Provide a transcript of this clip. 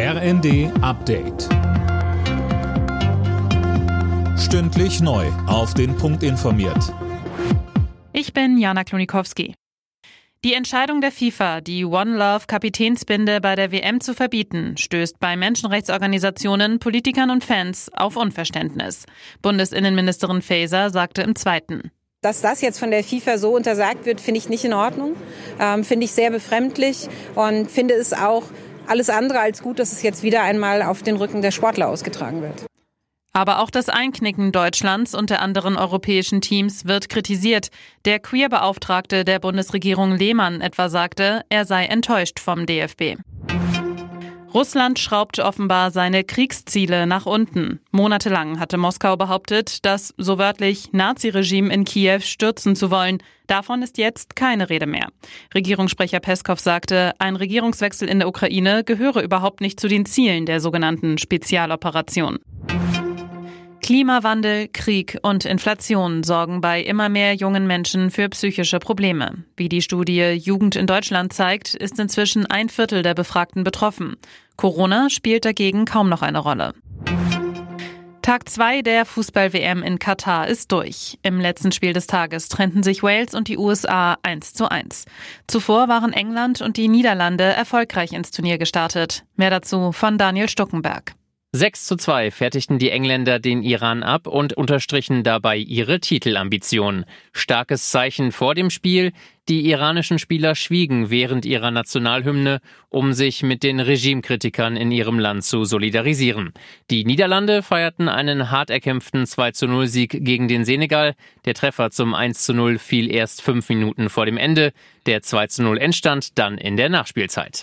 RND Update. Stündlich neu. Auf den Punkt informiert. Ich bin Jana Klonikowski. Die Entscheidung der FIFA, die One Love Kapitänsbinde bei der WM zu verbieten, stößt bei Menschenrechtsorganisationen, Politikern und Fans auf Unverständnis. Bundesinnenministerin Faeser sagte im Zweiten. Dass das jetzt von der FIFA so untersagt wird, finde ich nicht in Ordnung, ähm, finde ich sehr befremdlich und finde es auch alles andere als gut, dass es jetzt wieder einmal auf den Rücken der Sportler ausgetragen wird. Aber auch das Einknicken Deutschlands und der anderen europäischen Teams wird kritisiert. Der Queerbeauftragte der Bundesregierung Lehmann etwa sagte, er sei enttäuscht vom DFB. Russland schraubt offenbar seine Kriegsziele nach unten. Monatelang hatte Moskau behauptet, das so wörtlich Naziregime in Kiew stürzen zu wollen. Davon ist jetzt keine Rede mehr. Regierungssprecher Peskov sagte, ein Regierungswechsel in der Ukraine gehöre überhaupt nicht zu den Zielen der sogenannten Spezialoperation. Klimawandel, Krieg und Inflation sorgen bei immer mehr jungen Menschen für psychische Probleme. Wie die Studie Jugend in Deutschland zeigt, ist inzwischen ein Viertel der Befragten betroffen. Corona spielt dagegen kaum noch eine Rolle. Tag 2 der Fußball-WM in Katar ist durch. Im letzten Spiel des Tages trennten sich Wales und die USA 1 zu 1. Zuvor waren England und die Niederlande erfolgreich ins Turnier gestartet. Mehr dazu von Daniel Stuckenberg. 6 zu 2 fertigten die Engländer den Iran ab und unterstrichen dabei ihre Titelambitionen. Starkes Zeichen vor dem Spiel. Die iranischen Spieler schwiegen während ihrer Nationalhymne, um sich mit den Regimekritikern in ihrem Land zu solidarisieren. Die Niederlande feierten einen hart erkämpften 2 zu 0 Sieg gegen den Senegal. Der Treffer zum 1 zu 0 fiel erst fünf Minuten vor dem Ende. Der 2 zu 0 entstand dann in der Nachspielzeit.